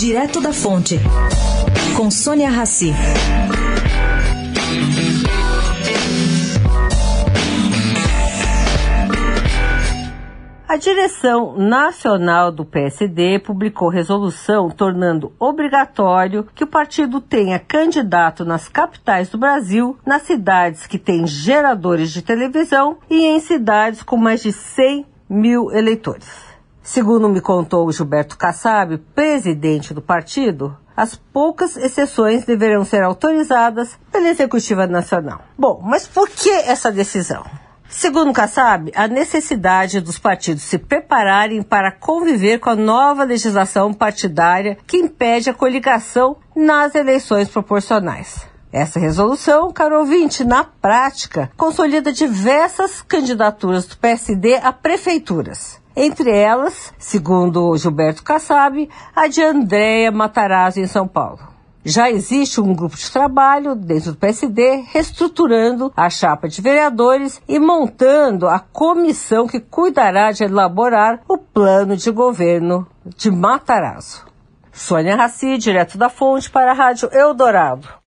Direto da Fonte, com Sônia Rassi. A direção nacional do PSD publicou resolução tornando obrigatório que o partido tenha candidato nas capitais do Brasil, nas cidades que têm geradores de televisão e em cidades com mais de 100 mil eleitores. Segundo me contou Gilberto Kassab, presidente do partido, as poucas exceções deverão ser autorizadas pela Executiva Nacional. Bom, mas por que essa decisão? Segundo Kassab, a necessidade dos partidos se prepararem para conviver com a nova legislação partidária que impede a coligação nas eleições proporcionais. Essa resolução, caro ouvinte, na prática, consolida diversas candidaturas do PSD a prefeituras. Entre elas, segundo Gilberto Kassab, a de Andréa Matarazzo em São Paulo. Já existe um grupo de trabalho dentro do PSD reestruturando a chapa de vereadores e montando a comissão que cuidará de elaborar o plano de governo de Matarazzo. Sônia Raci, direto da fonte para a Rádio Eldorado.